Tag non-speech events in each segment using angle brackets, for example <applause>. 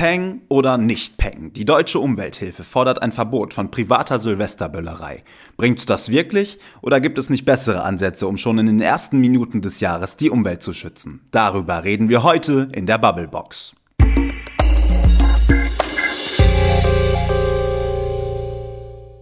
Peng oder nicht Peng? Die deutsche Umwelthilfe fordert ein Verbot von privater Silvesterböllerei. Bringt's das wirklich oder gibt es nicht bessere Ansätze, um schon in den ersten Minuten des Jahres die Umwelt zu schützen? Darüber reden wir heute in der Bubblebox.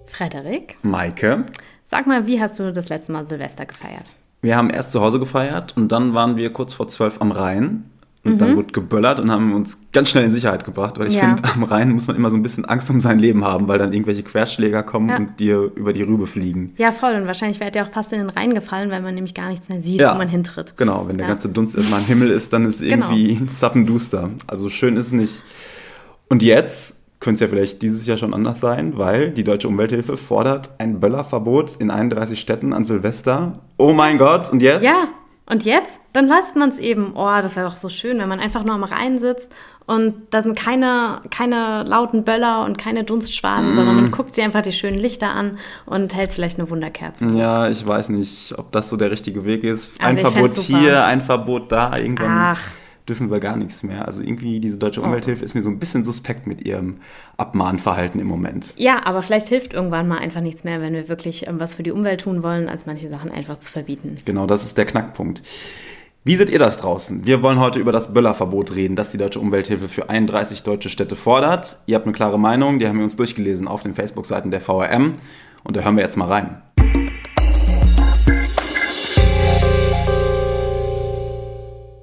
Frederik, Maike, sag mal, wie hast du das letzte Mal Silvester gefeiert? wir haben erst zu Hause gefeiert und dann waren wir kurz vor zwölf am Rhein. Und dann wurde geböllert und haben uns ganz schnell in Sicherheit gebracht, weil ich Ja. finde, am Rhein muss man immer so ein bisschen Angst um sein Leben haben, weil dann irgendwelche Querschläger kommen Ja. und dir über die Rübe fliegen. Ja, voll. Und wahrscheinlich wäre ihr auch fast in den Rhein gefallen, weil man nämlich gar nichts mehr sieht, Ja. wo man hintritt. Genau, wenn der ganze Dunst erstmal am Himmel ist, dann ist Genau. irgendwie zappenduster. Also schön ist es nicht. Und jetzt könnte es ja vielleicht dieses Jahr schon anders sein, weil die Deutsche Umwelthilfe fordert ein Böllerverbot in 31 Städten an Silvester. Oh mein Gott, und jetzt? Ja, und jetzt? Dann lasst man es eben. Oh, das wäre doch so schön, wenn man einfach nur am Rhein sitzt und da sind keine, keine lauten Böller und keine Dunstschwaden, sondern Mhm. man guckt sich einfach die schönen Lichter an und hält vielleicht eine Wunderkerze. Ja, ich weiß nicht, ob das so der richtige Weg ist. Also ein Verbot hier, ein Verbot da, irgendwann Ach. Dürfen wir gar nichts mehr. Also irgendwie diese Deutsche Oh. Umwelthilfe ist mir so ein bisschen suspekt mit ihrem Abmahnverhalten im Moment. Ja, aber vielleicht hilft irgendwann mal einfach nichts mehr, wenn wir wirklich ähm, was für die Umwelt tun wollen, als manche Sachen einfach zu verbieten. Genau, das ist der Knackpunkt. Wie seht ihr das draußen? Wir wollen heute über das Böllerverbot reden, das die Deutsche Umwelthilfe für 31 deutsche Städte fordert. Ihr habt eine klare Meinung, die haben wir uns durchgelesen auf den Facebook-Seiten der VRM und da hören wir jetzt mal rein.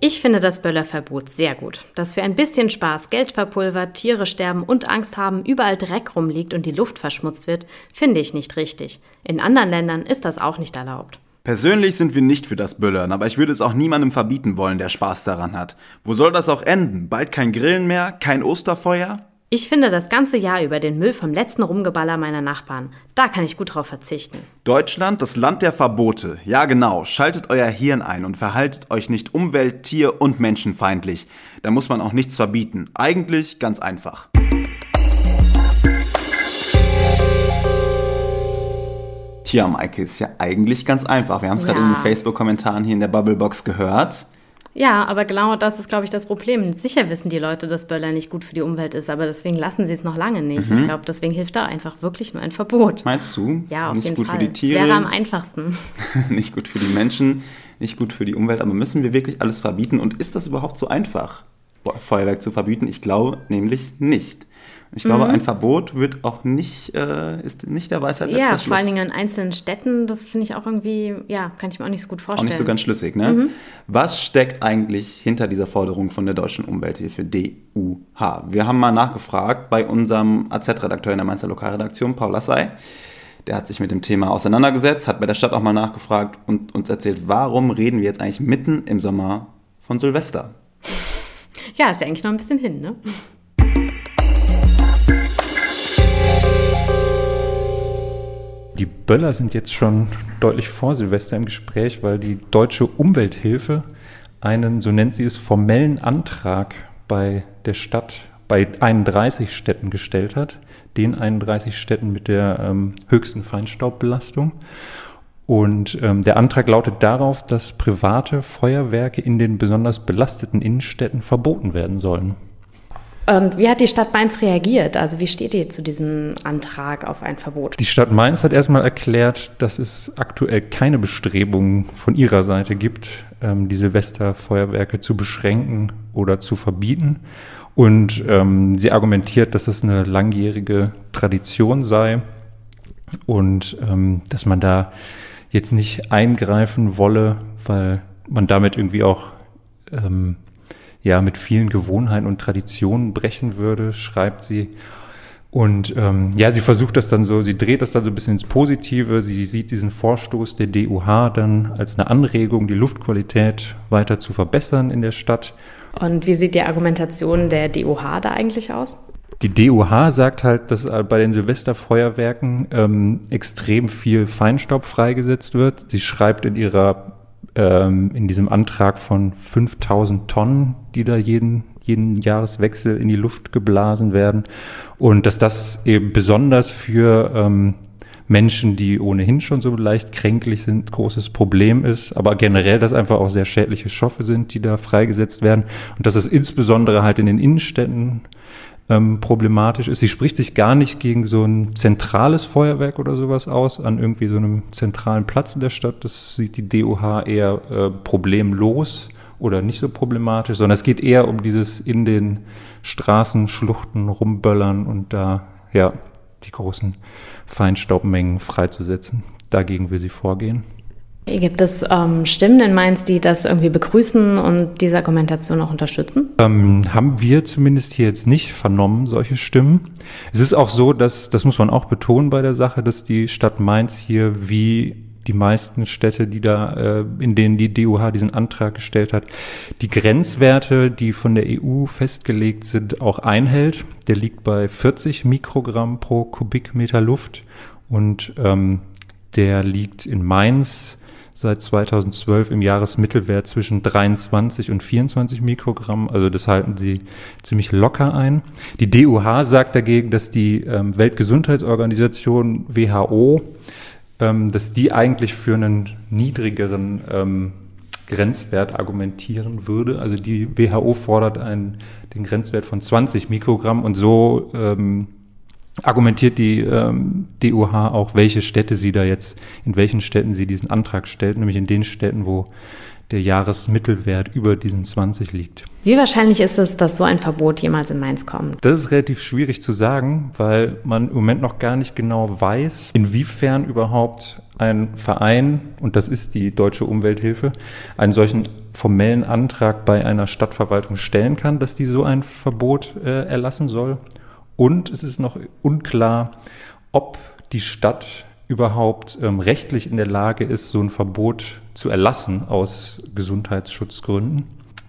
Ich finde das Böllerverbot sehr gut. Dass für ein bisschen Spaß Geld verpulvert, Tiere sterben und Angst haben, überall Dreck rumliegt und die Luft verschmutzt wird, finde ich nicht richtig. In anderen Ländern ist das auch nicht erlaubt. Persönlich sind wir nicht für das Böllern, aber ich würde es auch niemandem verbieten wollen, der Spaß daran hat. Wo soll das auch enden? Bald kein Grillen mehr? Kein Osterfeuer? Ich finde das ganze Jahr über den Müll vom letzten Rumgeballer meiner Nachbarn. Da kann ich gut drauf verzichten. Deutschland, das Land der Verbote. Ja genau, schaltet euer Hirn ein und verhaltet euch nicht umwelt-, tier- und menschenfeindlich. Da muss man auch nichts verbieten. Eigentlich ganz einfach. Tja, Maike, ist ja eigentlich ganz einfach. Wir haben es gerade in Ja. den Facebook-Kommentaren hier in der Bubblebox gehört. Ja, aber genau das ist, glaube ich, das Problem. Sicher wissen die Leute, dass Böller nicht gut für die Umwelt ist, aber deswegen lassen sie es noch lange nicht. Ich glaube, deswegen hilft da einfach wirklich nur ein Verbot. Meinst du? Ja, auf nicht jeden gut Fall. für die Das Tiere, wäre am einfachsten. <laughs> nicht gut für die Menschen, nicht gut für die Umwelt. Aber müssen wir wirklich alles verbieten? Und ist das überhaupt so einfach, Feuerwerk zu verbieten? Ich glaube nämlich nicht. Ich Mhm. glaube, ein Verbot wird auch nicht, äh, ist nicht der Weisheit letzter Ja, Schluss. vor allen Dingen in einzelnen Städten, das finde ich auch irgendwie, ja, kann ich mir auch nicht so gut auch vorstellen. nicht so ganz schlüssig, ne? Mhm. Was steckt eigentlich hinter dieser Forderung von der Deutschen Umwelthilfe DUH? Wir haben mal nachgefragt bei unserem AZ-Redakteur in der Mainzer Lokalredaktion, Paul Lassay. Der hat sich mit dem Thema auseinandergesetzt, hat bei der Stadt auch mal nachgefragt und uns erzählt, warum reden wir jetzt eigentlich mitten im Sommer von Silvester? ja, ist ja eigentlich noch ein bisschen hin, ne? Die Böller sind jetzt schon deutlich vor Silvester im Gespräch, weil die Deutsche Umwelthilfe einen, so nennt sie es, formellen Antrag bei der Stadt, bei 31 Städten gestellt hat. Den 31 Städten mit der ähm, höchsten Feinstaubbelastung. Und ähm, der Antrag lautet darauf, dass private Feuerwerke in den besonders belasteten Innenstädten verboten werden sollen. Und wie hat die Stadt Mainz reagiert? Also wie steht ihr zu diesem Antrag auf ein Verbot? Die Stadt Mainz hat erstmal erklärt, dass es aktuell keine Bestrebungen von ihrer Seite gibt, ähm, die Silvesterfeuerwerke zu beschränken oder zu verbieten. Und ähm, sie argumentiert, dass es eine langjährige Tradition sei und ähm, dass man da jetzt nicht eingreifen wolle, weil man damit irgendwie auch ähm, ja mit vielen Gewohnheiten und Traditionen brechen würde, schreibt sie. Und ähm, ja, sie versucht das dann so, sie dreht das dann so ein bisschen ins Positive. Sie sieht diesen Vorstoß der DUH dann als eine Anregung, die Luftqualität weiter zu verbessern in der Stadt. Und wie sieht die Argumentation der DOH da eigentlich aus? Die DUH sagt halt, dass bei den Silvesterfeuerwerken ähm, extrem viel Feinstaub freigesetzt wird. Sie schreibt in ihrer ähm, in diesem Antrag von 5000 Tonnen, die da jeden jeden Jahreswechsel in die Luft geblasen werden. Und dass das eben besonders für ähm, Menschen, die ohnehin schon so leicht kränklich sind, großes Problem ist, aber generell, dass einfach auch sehr schädliche Stoffe sind, die da freigesetzt werden. Und dass es insbesondere halt in den Innenstädten ähm, problematisch ist. Sie spricht sich gar nicht gegen so ein zentrales Feuerwerk oder sowas aus, an irgendwie so einem zentralen Platz in der Stadt. Das sieht die DOH eher äh, problemlos oder nicht so problematisch, sondern es geht eher um dieses in den Straßenschluchten rumböllern und da, ja, die großen Feinstaubmengen freizusetzen. Dagegen will sie vorgehen. Gibt es ähm, Stimmen in Mainz, die das irgendwie begrüßen und diese Argumentation auch unterstützen? Ähm, haben wir zumindest hier jetzt nicht vernommen, solche Stimmen. Es ist auch so, dass, das muss man auch betonen bei der Sache, dass die Stadt Mainz hier wie die meisten Städte, die da, äh, in denen die DUH diesen Antrag gestellt hat, die Grenzwerte, die von der EU festgelegt sind, auch einhält. Der liegt bei 40 Mikrogramm pro Kubikmeter Luft und ähm, der liegt in Mainz seit 2012 im Jahresmittelwert zwischen 23 und 24 Mikrogramm. Also das halten sie ziemlich locker ein. Die DUH sagt dagegen, dass die ähm, Weltgesundheitsorganisation WHO, ähm, dass die eigentlich für einen niedrigeren ähm, Grenzwert argumentieren würde. Also die WHO fordert einen, den Grenzwert von 20 Mikrogramm und so ähm, argumentiert die ähm, DUH auch, welche Städte sie da jetzt, in welchen Städten sie diesen Antrag stellt, nämlich in den Städten, wo der Jahresmittelwert über diesen 20 liegt. Wie wahrscheinlich ist es, dass so ein Verbot jemals in Mainz kommt? Das ist relativ schwierig zu sagen, weil man im Moment noch gar nicht genau weiß, inwiefern überhaupt ein Verein, und das ist die Deutsche Umwelthilfe, einen solchen formellen Antrag bei einer Stadtverwaltung stellen kann, dass die so ein Verbot äh, erlassen soll und es ist noch unklar, ob die Stadt überhaupt ähm, rechtlich in der Lage ist, so ein Verbot zu erlassen aus Gesundheitsschutzgründen.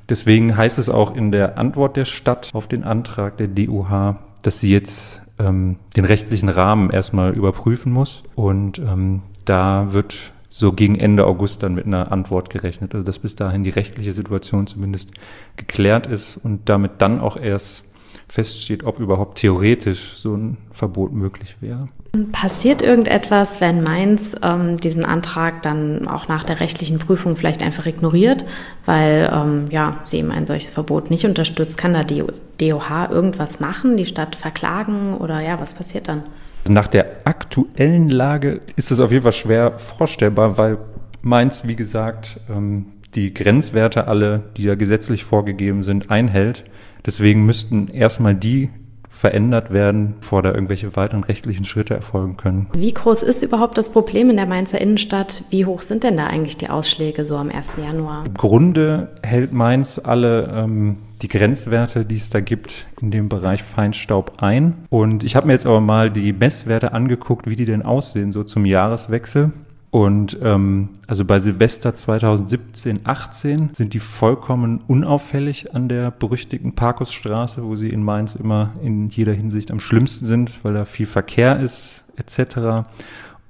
Deswegen heißt es auch in der Antwort der Stadt auf den Antrag der DUH, dass sie jetzt ähm, den rechtlichen Rahmen erstmal überprüfen muss. Und ähm, da wird so gegen Ende August dann mit einer Antwort gerechnet. Also dass bis dahin die rechtliche Situation zumindest geklärt ist und damit dann auch erst feststeht, ob überhaupt theoretisch so ein Verbot möglich wäre. Passiert irgendetwas, wenn Mainz ähm, diesen Antrag dann auch nach der rechtlichen Prüfung vielleicht einfach ignoriert, weil ähm, ja, sie eben ein solches Verbot nicht unterstützt? Kann da die DOH irgendwas machen, die Stadt verklagen oder ja, was passiert dann? Nach der aktuellen Lage ist es auf jeden Fall schwer vorstellbar, weil Mainz, wie gesagt, ähm, die Grenzwerte alle, die ja gesetzlich vorgegeben sind, einhält. Deswegen müssten erstmal die verändert werden, bevor da irgendwelche weiteren rechtlichen Schritte erfolgen können. Wie groß ist überhaupt das Problem in der Mainzer Innenstadt? Wie hoch sind denn da eigentlich die Ausschläge so am 1. Januar? Im Grunde hält Mainz alle ähm, die Grenzwerte, die es da gibt, in dem Bereich Feinstaub ein. Und ich habe mir jetzt aber mal die Messwerte angeguckt, wie die denn aussehen, so zum Jahreswechsel. Und ähm, also bei Silvester 2017, 18 sind die vollkommen unauffällig an der berüchtigten Parkusstraße, wo sie in Mainz immer in jeder Hinsicht am schlimmsten sind, weil da viel Verkehr ist etc.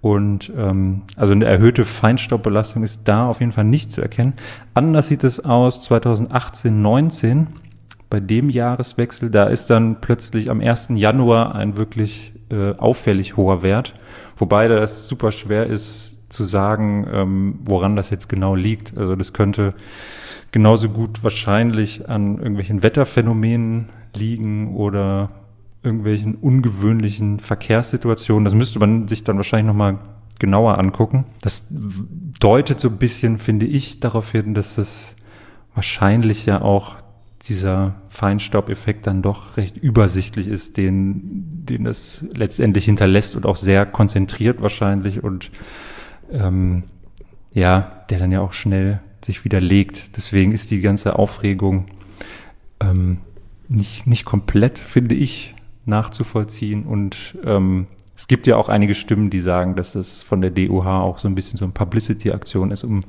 Und ähm, also eine erhöhte Feinstaubbelastung ist da auf jeden Fall nicht zu erkennen. Anders sieht es aus 2018, 19. Bei dem Jahreswechsel, da ist dann plötzlich am 1. Januar ein wirklich äh, auffällig hoher Wert. Wobei das super schwer ist, zu sagen, ähm, woran das jetzt genau liegt. Also das könnte genauso gut wahrscheinlich an irgendwelchen Wetterphänomenen liegen oder irgendwelchen ungewöhnlichen Verkehrssituationen. Das müsste man sich dann wahrscheinlich nochmal genauer angucken. Das deutet so ein bisschen, finde ich, darauf hin, dass das wahrscheinlich ja auch dieser Feinstaubeffekt dann doch recht übersichtlich ist, den, den das letztendlich hinterlässt und auch sehr konzentriert wahrscheinlich und ähm, ja, der dann ja auch schnell sich widerlegt. Deswegen ist die ganze Aufregung ähm, nicht, nicht komplett, finde ich, nachzuvollziehen. Und ähm, es gibt ja auch einige Stimmen, die sagen, dass das von der DUH auch so ein bisschen so eine Publicity-Aktion ist, um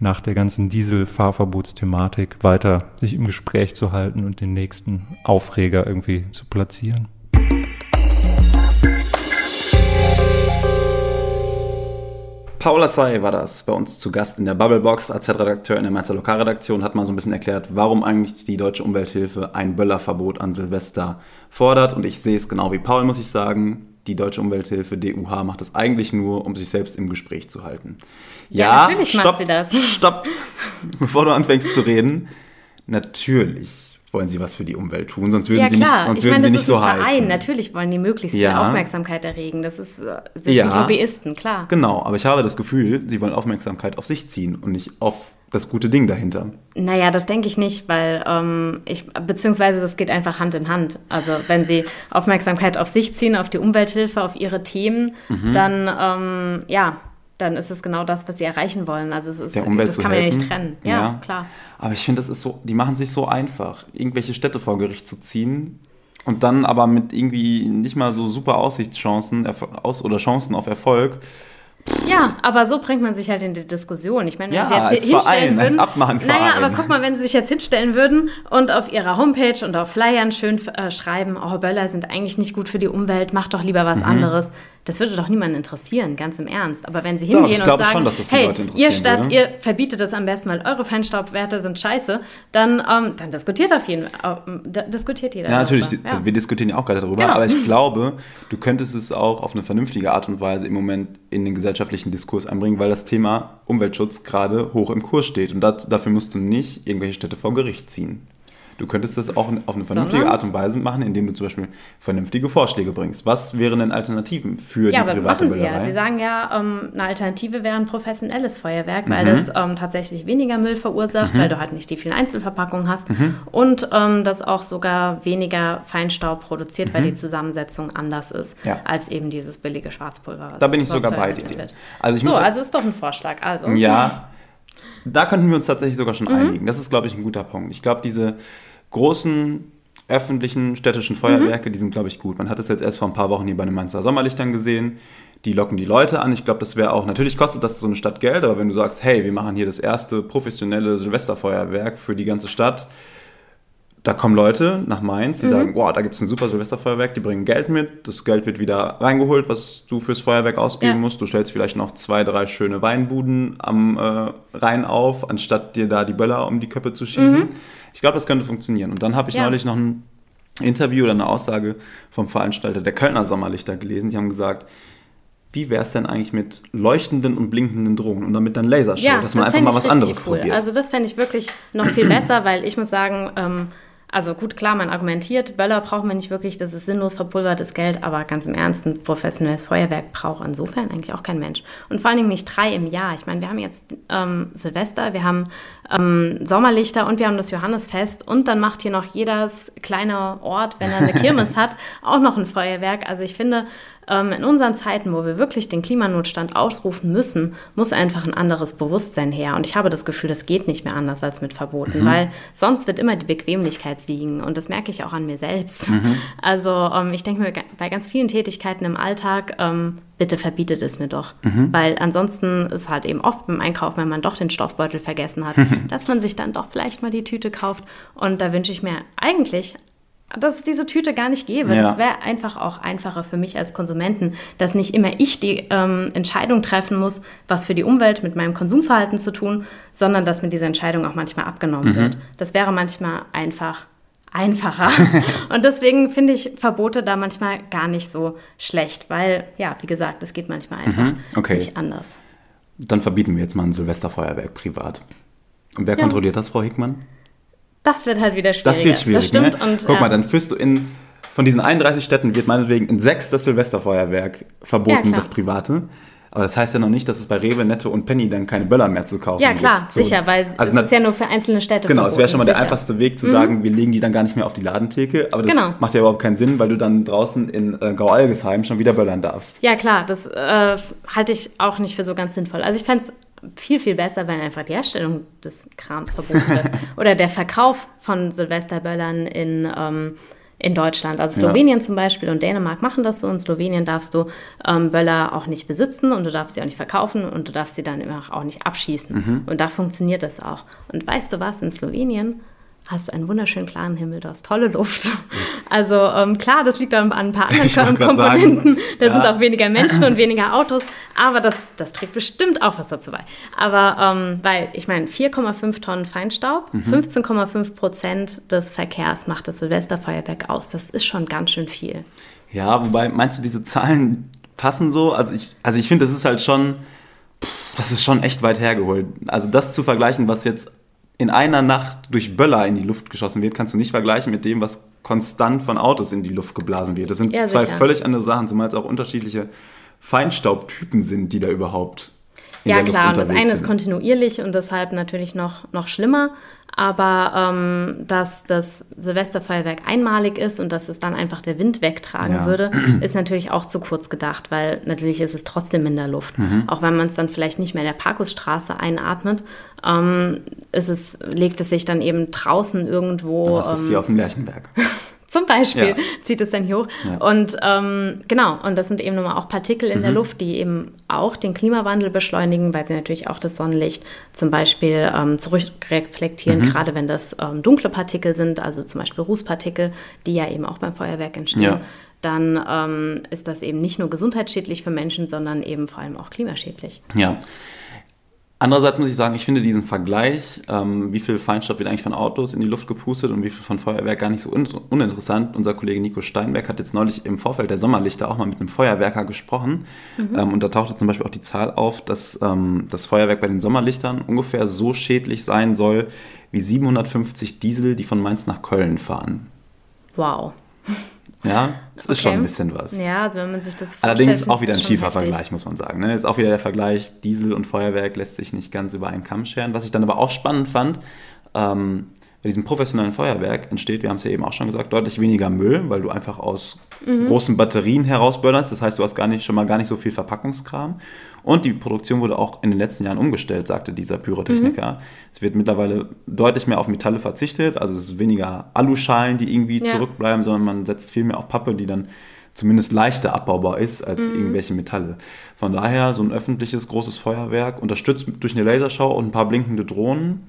nach der ganzen Diesel-Fahrverbotsthematik weiter sich im Gespräch zu halten und den nächsten Aufreger irgendwie zu platzieren. Paula Say war das bei uns zu Gast in der Bubblebox. Als Redakteur in der Mainzer Lokalredaktion hat man so ein bisschen erklärt, warum eigentlich die Deutsche Umwelthilfe ein Böllerverbot an Silvester fordert. Und ich sehe es genau wie Paul, muss ich sagen. die Deutsche Umwelthilfe DUH macht das eigentlich nur, um sich selbst im Gespräch zu halten. Ja, natürlich macht sie das. Stopp, <laughs> bevor du anfängst zu reden. Natürlich wollen sie was für die Umwelt tun, sonst würden ja, sie nicht, sonst ich würden meine, sie nicht so ein Verein. heißen. Natürlich wollen die möglichst Ja. viel Aufmerksamkeit erregen. Das, ist, äh, das Ja. sind Lobbyisten, klar. Genau, aber ich habe das Gefühl, sie wollen Aufmerksamkeit auf sich ziehen und nicht auf das gute Ding dahinter. Naja, das denke ich nicht, weil ähm, ich, beziehungsweise das geht einfach Hand in Hand. Also wenn sie Aufmerksamkeit auf sich ziehen, auf die Umwelthilfe, auf ihre Themen, Mhm. dann ähm, ja, dann ist es genau das, was sie erreichen wollen. Also es ist, Der Umwelt das zu kann man ja helfen. nicht trennen. Ja, klar. Aber ich finde, das ist so, die machen sich so einfach, irgendwelche Städte vor Gericht zu ziehen und dann aber mit irgendwie nicht mal so super Aussichtschancen aus oder Chancen auf Erfolg. Ja, aber so bringt man sich halt in die Diskussion. Ich meine, wenn Ja, sie jetzt hier hinstellen Verein, würden. Naja, aber guck mal, wenn sie sich jetzt hinstellen würden und auf ihrer Homepage und auf Flyern schön äh, schreiben, oh, Böller sind eigentlich nicht gut für die Umwelt, mach doch lieber Mhm. was anderes. Das würde doch niemanden interessieren, ganz im Ernst. Aber wenn sie Doch, hingehen ich und sagen, schon, dass das die hey, ihr Stadt, würde. ihr verbietet das am besten, weil eure Feinstaubwerte sind scheiße, dann, ähm, dann diskutiert auf jeden Fall, äh, diskutiert jeder Ja, natürlich, darüber. also wir diskutieren ja auch gerade darüber, Genau. aber ich <laughs> glaube, du könntest es auch auf eine vernünftige Art und Weise im Moment in den gesellschaftlichen Diskurs einbringen, weil das Thema Umweltschutz gerade hoch im Kurs steht und dat, dafür musst du nicht irgendwelche Städte vor Gericht ziehen. Du könntest das auch auf eine vernünftige Sondern? Art und Weise machen, indem du zum Beispiel vernünftige Vorschläge bringst. Was wären denn Alternativen für Ja, die private machen sie ja. Böllerei? Sie sagen ja, ähm, eine Alternative wäre ein professionelles Feuerwerk, Mhm. weil das ähm, tatsächlich weniger Müll verursacht, weil du halt nicht die vielen Einzelverpackungen hast Mhm. und ähm, das auch sogar weniger Feinstaub produziert, weil die Zusammensetzung anders ist Mhm. Ja. als eben dieses billige Schwarzpulver. Da bin ich sogar bei dir. wird. Also ich so, muss also ist doch ein Vorschlag. Also. Ja, da könnten wir uns tatsächlich sogar Mhm. schon einigen. Das ist, glaube ich, ein guter Punkt. Ich glaube, diese großen öffentlichen städtischen Feuerwerke, Mhm. die sind, glaube ich, gut. Man hat es jetzt erst vor ein paar Wochen hier bei den Mainzer Sommerlichtern gesehen. Die locken die Leute an. Ich glaube, das wäre auch, natürlich kostet das so eine Stadt Geld, aber wenn du sagst, hey, wir machen hier das erste professionelle Silvesterfeuerwerk für die ganze Stadt, da kommen Leute nach Mainz, die Mhm. sagen, wow, da gibt es ein super Silvesterfeuerwerk, die bringen Geld mit, das Geld wird wieder reingeholt, was du fürs Feuerwerk ausgeben Ja. musst. Du stellst vielleicht noch zwei, drei schöne Weinbuden am äh, Rhein auf, anstatt dir da die Böller um die Köpfe zu schießen. Ich glaube, das könnte funktionieren. Und dann habe ich Mhm. Ja. neulich noch ein Interview oder eine Aussage vom Veranstalter der Kölner Sommerlichter gelesen. Die haben gesagt, wie wäre es denn eigentlich mit leuchtenden und blinkenden Drohnen und damit dann Lasershow, Ja, dass man einfach fänd mal was anderes cool. probiert. Also das fände ich wirklich noch viel <clears throat> besser, weil ich muss sagen, ähm, also gut, klar, man argumentiert, Böller braucht man nicht wirklich, das ist sinnlos verpulvertes Geld, aber ganz im Ernst, ein professionelles Feuerwerk braucht insofern eigentlich auch kein Mensch. Und vor allen Dingen nicht drei im Jahr. Ich meine, wir haben jetzt ähm, Silvester, wir haben ähm, Sommerlichter und wir haben das Johannesfest und dann macht hier noch jedes kleine Ort, wenn er eine Kirmes <laughs> hat, auch noch ein Feuerwerk. Also ich finde, in unseren Zeiten, wo wir wirklich den Klimanotstand ausrufen müssen, muss einfach ein anderes Bewusstsein her. Und ich habe das Gefühl, das geht nicht mehr anders als mit Verboten, weil sonst wird immer die Bequemlichkeit siegen. Und das merke ich auch an mir selbst. <laughs> Also ähm, ich denke mir bei ganz vielen Tätigkeiten im Alltag, ähm, bitte verbietet es mir doch. Weil ansonsten ist halt eben oft beim Einkaufen, wenn man doch den Stoffbeutel vergessen hat, <laughs> dass man sich dann doch vielleicht mal die Tüte kauft. Und da wünsche ich mir eigentlich dass es diese Tüte gar nicht gäbe. Ja. Das wäre einfach auch einfacher für mich als Konsumenten, dass nicht immer ich die ähm, Entscheidung treffen muss, was für die Umwelt mit meinem Konsumverhalten zu tun, sondern dass mir diese Entscheidung auch manchmal abgenommen wird. Das wäre manchmal einfach einfacher. <laughs> Und deswegen finde ich Verbote da manchmal gar nicht so schlecht, weil, ja, wie gesagt, es geht manchmal einfach okay. nicht anders. Dann verbieten wir jetzt mal ein Silvesterfeuerwerk privat. Und wer Ja. kontrolliert das, Frau Hickmann? Das wird halt wieder schwieriger. Das wird schwierig. Das stimmt. ne? Und, Guck ja. mal, dann führst du in, von diesen 31 Städten wird meinetwegen in sechs das Silvesterfeuerwerk Ja, verboten, klar. das private. Aber das heißt ja noch nicht, dass es bei Rewe, Netto und Penny dann keine Böller mehr zu kaufen Ja, gibt. klar, So. sicher, weil Also es na- ist ja nur für einzelne Städte Genau, es wäre verboten, schon mal der sicher. Mhm. einfachste Weg zu sagen, wir legen die dann gar nicht mehr auf die Ladentheke. Aber das Genau. macht ja überhaupt keinen Sinn, weil du dann draußen in äh, Graualgesheim schon wieder böllern darfst. Ja, klar, das äh, halte ich auch nicht für so ganz sinnvoll. Also ich fände es viel, viel besser, wenn einfach die Herstellung des Krams verboten wird. <laughs> Oder der Verkauf von Silvesterböllern in, ähm, in Deutschland. Also Ja. Slowenien zum Beispiel und Dänemark machen das so. In Slowenien darfst du ähm, Böller auch nicht besitzen und du darfst sie auch nicht verkaufen und du darfst sie dann immer auch nicht abschießen. Mhm. Und da funktioniert das auch. Und weißt du was, in Slowenien hast du einen wunderschönen klaren Himmel, du hast tolle Luft. <laughs> Also ähm, klar, das liegt an, ein paar anderen Komponenten. Da ja. sind auch weniger Menschen und weniger Autos, aber das, das trägt bestimmt auch was dazu bei. Aber ähm, weil, ich meine, 4,5 Tonnen Feinstaub, mhm. 15,5 Prozent des Verkehrs macht das Silvesterfeuerwerk aus. Das ist schon ganz schön viel. Ja, wobei, meinst du, diese Zahlen passen so? Also ich, also ich finde, das ist halt schon, das ist schon echt weit hergeholt. Also das zu vergleichen, was jetzt in einer Nacht durch Böller in die Luft geschossen wird, kannst du nicht vergleichen mit dem, was konstant von Autos in die Luft geblasen wird. Das sind ja, zwei völlig andere Sachen, zumal es auch unterschiedliche Feinstaubtypen sind, die da überhaupt in ja, der Luft klar, unterwegs das eine ist kontinuierlich und deshalb natürlich noch, noch schlimmer. Aber ähm, dass das Silvesterfeuerwerk einmalig ist und dass es dann einfach der Wind wegtragen ja. würde, ist natürlich auch zu kurz gedacht, weil natürlich ist es trotzdem in der Luft. Mhm. Auch wenn man es dann vielleicht nicht mehr in der Parkusstraße einatmet, ähm, ist es, legt es sich dann eben draußen irgendwo. Du hast es hier ähm, auf dem Lerchenberg. <laughs> Zum Beispiel ja. <laughs> zieht es dann hier hoch. Ja. Und ähm, genau, und das sind eben nochmal auch Partikel in mhm. der Luft, die eben auch den Klimawandel beschleunigen, weil sie natürlich auch das Sonnenlicht zum Beispiel ähm, zurückreflektieren, mhm. gerade wenn das ähm, dunkle Partikel sind, also zum Beispiel Rußpartikel, die ja eben auch beim Feuerwerk entstehen. Ja. Dann ähm, ist das eben nicht nur gesundheitsschädlich für Menschen, sondern eben vor allem auch klimaschädlich. Ja. Andererseits muss ich sagen, ich finde diesen Vergleich, ähm, wie viel Feinstaub wird eigentlich von Autos in die Luft gepustet und wie viel von Feuerwerk gar nicht so un uninteressant. Unser Kollege Nico Steinberg hat jetzt neulich im Vorfeld der Sommerlichter auch mal mit einem Feuerwerker gesprochen. Mhm. Ähm, und da tauchte zum Beispiel auch die Zahl auf, dass ähm, das Feuerwerk bei den Sommerlichtern ungefähr so schädlich sein soll wie 750 Diesel, die von Mainz nach Köln fahren. Wow. Ja, das okay. ist schon ein bisschen was. Ja, also wenn man sich das vorstellt. Allerdings auch wieder ein schiefer Vergleich, muss man sagen. Ne? Ist auch wieder der Vergleich, Diesel und Feuerwerk lässt sich nicht ganz über einen Kamm scheren. Was ich dann aber auch spannend fand, ähm, bei diesem professionellen Feuerwerk entsteht, wir haben es ja eben auch schon gesagt, deutlich weniger Müll, weil du einfach aus mhm. großen Batterien herausbörderst. Das heißt, du hast gar nicht, schon mal gar nicht so viel Verpackungskram. Und die Produktion wurde auch in den letzten Jahren umgestellt, sagte dieser Pyrotechniker. Mhm. Es wird mittlerweile deutlich mehr auf Metalle verzichtet. Also es ist weniger Aluschalen, die irgendwie ja. zurückbleiben, sondern man setzt viel mehr auf Pappe, die dann zumindest leichter abbaubar ist als mhm. irgendwelche Metalle. Von daher so ein öffentliches großes Feuerwerk, unterstützt durch eine Laserschau und ein paar blinkende Drohnen,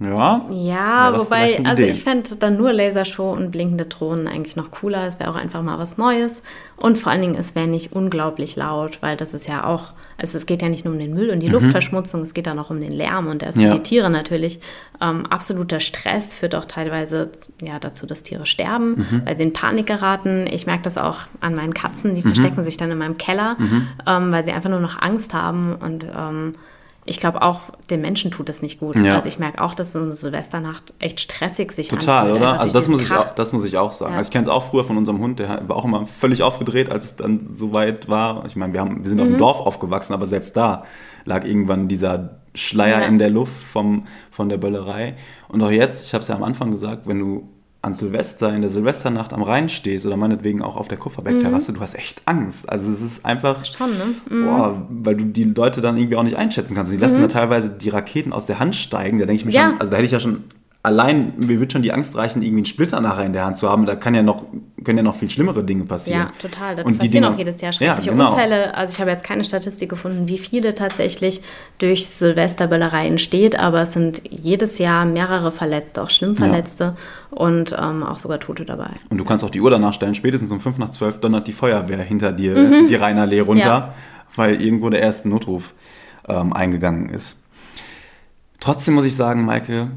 ja. Ja, wobei, also ich fände dann nur Lasershow und blinkende Drohnen eigentlich noch cooler. Es wäre auch einfach mal was Neues. Und vor allen Dingen, es wäre nicht unglaublich laut, weil das ist ja auch, also es geht ja nicht nur um den Müll und die mhm. Luftverschmutzung, es geht dann auch um den Lärm und der ist ja. für die Tiere natürlich ähm, absoluter Stress, führt auch teilweise ja, dazu, dass Tiere sterben, mhm. weil sie in Panik geraten. Ich merke das auch an meinen Katzen, die mhm. verstecken sich dann in meinem Keller, mhm. ähm, weil sie einfach nur noch Angst haben und ähm, ich glaube auch, den Menschen tut es nicht gut. Ja. Also ich merke auch, dass so eine Silvesternacht echt stressig sich Total, anfühlt, oder? Also das muss, ich auch, das muss ich auch sagen. Ja. Also ich kenne es auch früher von unserem Hund, der war auch immer völlig aufgedreht, als es dann so weit war. Ich meine, wir, haben, wir sind mhm. auf dem Dorf aufgewachsen, aber selbst da lag irgendwann dieser Schleier ja. in der Luft vom, von der Böllerei. Und auch jetzt, ich habe es ja am Anfang gesagt, wenn du an Silvester, in der Silvesternacht am Rhein stehst oder meinetwegen auch auf der Kupferbergterrasse, mhm. du hast echt Angst. Also es ist einfach, Schon, ne? mhm. boah, weil du die Leute dann irgendwie auch nicht einschätzen kannst. Die lassen mhm. da teilweise die Raketen aus der Hand steigen. Da denke ich mir ja. schon, also da hätte ich ja schon allein, mir wird schon die Angst reichen, irgendwie einen Splitter nachher in der Hand zu haben. Da kann ja noch, können ja noch viel schlimmere Dinge passieren. Ja, total. Da und passieren Dinge, auch jedes Jahr schreckliche ja, genau. Unfälle. Also ich habe jetzt keine Statistik gefunden, wie viele tatsächlich durch Silvesterböllerei entsteht, aber es sind jedes Jahr mehrere Verletzte, auch schlimm Verletzte ja. und ähm, auch sogar Tote dabei. Und du kannst auch die Uhr danach stellen, spätestens um 5 nach 12 donnert die Feuerwehr hinter dir mhm. die Rheinallee runter, ja. weil irgendwo der erste Notruf ähm, eingegangen ist. Trotzdem muss ich sagen, Maike,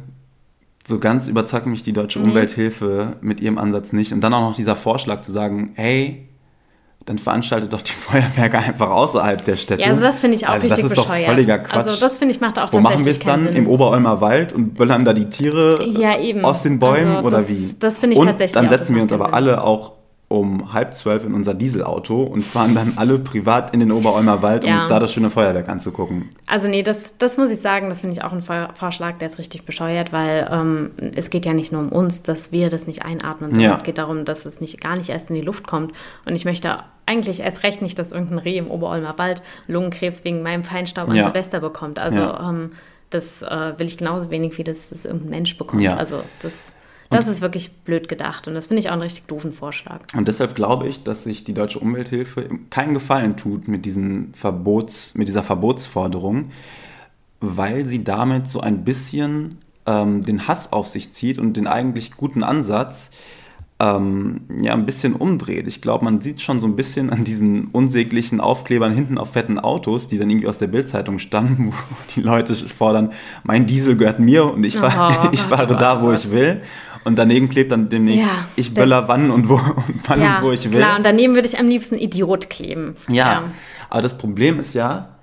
so ganz überzeugt mich die Deutsche nee. Umwelthilfe mit ihrem Ansatz nicht. Und dann auch noch dieser Vorschlag zu sagen, hey, dann veranstaltet doch die <laughs> Feuerwerke einfach außerhalb der Städte. Ja, also das finde ich auch also richtig das ist bescheuert. Doch völliger Quatsch. Also das finde ich macht auch Wo machen wir es dann? Sinn. Im Oberolmer Wald und böllern da die Tiere ja, aus den Bäumen also oder das, wie? Das finde ich und tatsächlich dann setzen wir uns aber Sinn. alle auch um halb zwölf in unser Dieselauto und fahren dann alle privat in den Oberolmer Wald, um ja. uns da das schöne Feuerwerk anzugucken. Also nee, das, das muss ich sagen, das finde ich auch ein Vorschlag, der ist richtig bescheuert, weil ähm, es geht ja nicht nur um uns, dass wir das nicht einatmen, sondern ja. es geht darum, dass es nicht, gar nicht erst in die Luft kommt. Und ich möchte eigentlich erst recht nicht, dass irgendein Reh im Oberolmer Wald Lungenkrebs wegen meinem Feinstaub an ja. Silvester bekommt. Also ähm, das äh, will ich genauso wenig, wie das, das irgendein Mensch bekommt. Also das das und ist wirklich blöd gedacht und das finde ich auch einen richtig doofen Vorschlag. Und deshalb glaube ich, dass sich die Deutsche Umwelthilfe keinen Gefallen tut mit, diesen Verbots, mit dieser Verbotsforderung, weil sie damit so ein bisschen ähm, den Hass auf sich zieht und den eigentlich guten Ansatz ähm, ja ein bisschen umdreht. Ich glaube, man sieht schon so ein bisschen an diesen unsäglichen Aufklebern hinten auf fetten Autos, die dann irgendwie aus der Bildzeitung stammen, <laughs> wo die Leute fordern, mein Diesel gehört mir und ich, fahr, oh, <laughs> ich fahre da, wo ich will. Und daneben klebt dann demnächst, ja, ich böller wann und wo, und <laughs> wann ja, und wo ich will. Klar, und daneben würde ich am liebsten Idiot kleben. Ja, ja. aber das Problem ist ja,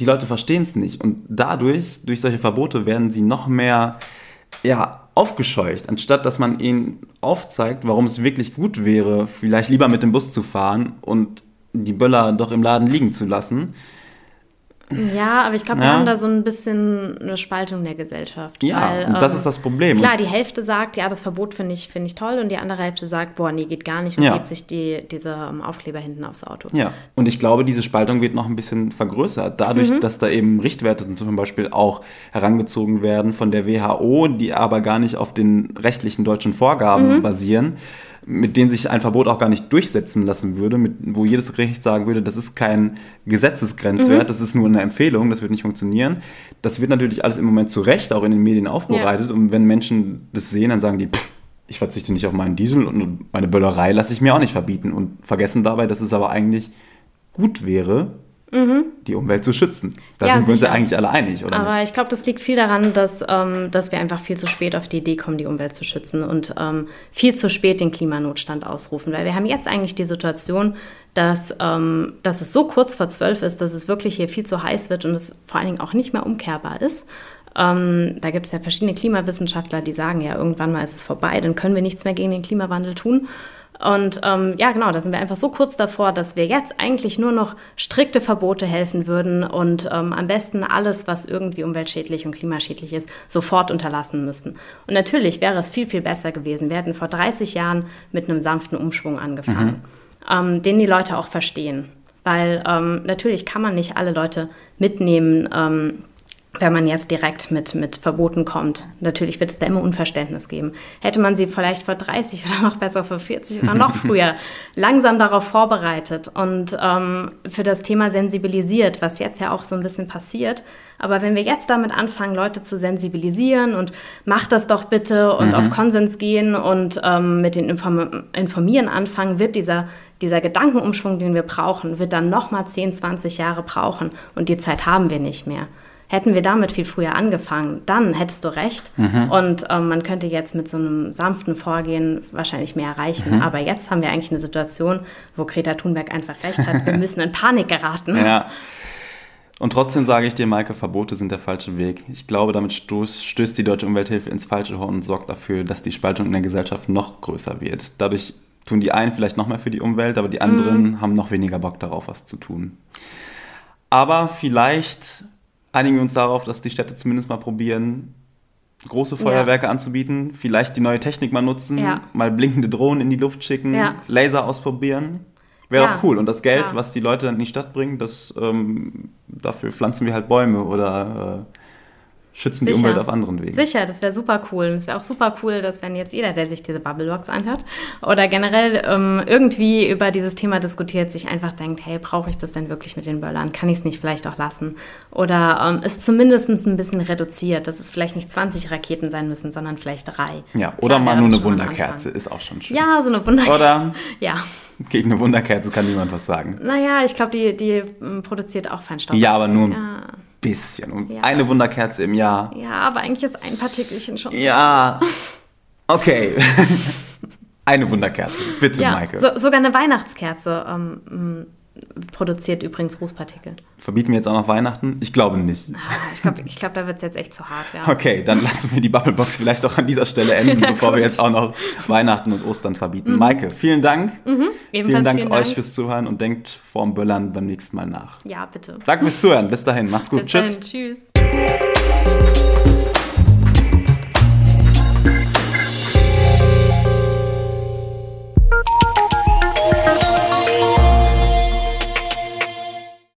die Leute verstehen es nicht. Und dadurch, durch solche Verbote, werden sie noch mehr ja, aufgescheucht, anstatt dass man ihnen aufzeigt, warum es wirklich gut wäre, vielleicht lieber mit dem Bus zu fahren und die Böller doch im Laden liegen zu lassen, ja, aber ich glaube, wir ja. haben da so ein bisschen eine Spaltung der Gesellschaft. Ja, weil, und das ähm, ist das Problem. Klar, die Hälfte sagt, ja, das Verbot finde ich, find ich toll und die andere Hälfte sagt, boah, nee, geht gar nicht und ja. hebt sich die, diese um, Aufkleber hinten aufs Auto. Ja, und ich glaube, diese Spaltung wird noch ein bisschen vergrößert, dadurch, mhm. dass da eben Richtwerte zum Beispiel auch herangezogen werden von der WHO, die aber gar nicht auf den rechtlichen deutschen Vorgaben mhm. basieren mit denen sich ein Verbot auch gar nicht durchsetzen lassen würde, mit, wo jedes Gericht sagen würde, das ist kein Gesetzesgrenzwert, mhm. das ist nur eine Empfehlung, das wird nicht funktionieren. Das wird natürlich alles im Moment zu Recht auch in den Medien aufbereitet ja. und wenn Menschen das sehen, dann sagen die, pff, ich verzichte nicht auf meinen Diesel und meine Böllerei lasse ich mir auch nicht verbieten und vergessen dabei, dass es aber eigentlich gut wäre, mhm. die Umwelt zu schützen. Da ja, sind wir uns ja eigentlich alle einig, oder? Aber nicht? ich glaube, das liegt viel daran, dass, ähm, dass wir einfach viel zu spät auf die Idee kommen, die Umwelt zu schützen und ähm, viel zu spät den Klimanotstand ausrufen. Weil wir haben jetzt eigentlich die Situation, dass, ähm, dass es so kurz vor zwölf ist, dass es wirklich hier viel zu heiß wird und es vor allen Dingen auch nicht mehr umkehrbar ist. Ähm, da gibt es ja verschiedene Klimawissenschaftler, die sagen, ja, irgendwann mal ist es vorbei, dann können wir nichts mehr gegen den Klimawandel tun. Und ähm, ja, genau, da sind wir einfach so kurz davor, dass wir jetzt eigentlich nur noch strikte Verbote helfen würden und ähm, am besten alles, was irgendwie umweltschädlich und klimaschädlich ist, sofort unterlassen müssten. Und natürlich wäre es viel, viel besser gewesen. Wir hätten vor 30 Jahren mit einem sanften Umschwung angefangen, mhm. ähm, den die Leute auch verstehen. Weil ähm, natürlich kann man nicht alle Leute mitnehmen, ähm, wenn man jetzt direkt mit, mit Verboten kommt. Natürlich wird es da immer Unverständnis geben. Hätte man sie vielleicht vor 30 oder noch besser vor 40 oder noch <laughs> früher langsam darauf vorbereitet und ähm, für das Thema sensibilisiert, was jetzt ja auch so ein bisschen passiert. Aber wenn wir jetzt damit anfangen, Leute zu sensibilisieren und macht das doch bitte und mhm. auf Konsens gehen und ähm, mit den Inform Informieren anfangen, wird dieser, dieser Gedankenumschwung, den wir brauchen, wird dann nochmal 10, 20 Jahre brauchen und die Zeit haben wir nicht mehr. Hätten wir damit viel früher angefangen, dann hättest du recht. Mhm. Und ähm, man könnte jetzt mit so einem sanften Vorgehen wahrscheinlich mehr erreichen. Mhm. Aber jetzt haben wir eigentlich eine Situation, wo Greta Thunberg einfach recht hat. Wir <laughs> müssen in Panik geraten. Ja. Und trotzdem sage ich dir, Maike, Verbote sind der falsche Weg. Ich glaube, damit stoß, stößt die Deutsche Umwelthilfe ins falsche Horn und sorgt dafür, dass die Spaltung in der Gesellschaft noch größer wird. Dadurch tun die einen vielleicht noch mehr für die Umwelt, aber die anderen mhm. haben noch weniger Bock darauf, was zu tun. Aber vielleicht einigen wir uns darauf, dass die Städte zumindest mal probieren, große Feuerwerke ja. anzubieten, vielleicht die neue Technik mal nutzen, ja. mal blinkende Drohnen in die Luft schicken, ja. Laser ausprobieren. Wäre auch cool. Und das Geld, was die Leute dann in die Stadt bringen, das, ähm, dafür pflanzen wir halt Bäume oder äh, schützen Sicher. die Umwelt auf anderen Wegen. Sicher, das wäre super cool. Es wäre auch super cool, dass wenn jetzt jeder, der sich diese Bubblebox anhört oder generell ähm, irgendwie über dieses Thema diskutiert, sich einfach denkt, hey, brauche ich das denn wirklich mit den Böllern? Kann ich es nicht vielleicht auch lassen? Oder ähm, es zumindest ein bisschen reduziert, dass es vielleicht nicht 20 Raketen sein müssen, sondern vielleicht drei. Ja, oder Klar, mal nur eine Wunderkerze, ist auch schon schön. Ja, so eine Wunderkerze. Oder <laughs> ja. gegen eine Wunderkerze kann niemand was sagen. Naja, ich glaube, die, die ähm, produziert auch Feinstaub. Ja, aber nur ja bisschen. Und ja. eine Wunderkerze im Jahr. Ja, aber eigentlich ist ein Partikelchen schon. Ja. Okay. <laughs> eine Wunderkerze. Bitte, ja, Maike. So, sogar eine Weihnachtskerze. Ähm, produziert übrigens Rußpartikel. Verbieten wir jetzt auch noch Weihnachten? Ich glaube nicht. Ah, ich glaube, ich glaub, da wird es jetzt echt zu hart. Ja. Okay, dann lassen wir die Bubblebox vielleicht auch an dieser Stelle <laughs> enden, bevor wir jetzt auch noch Weihnachten und Ostern verbieten. Mhm. Maike, vielen Dank. Mhm. Vielen Dank vielen euch Dank. fürs Zuhören und denkt vorm Böllern beim nächsten Mal nach. Ja, bitte. Danke fürs Zuhören. Bis dahin. Macht's gut. Bis Tschüss. Dahin. Tschüss.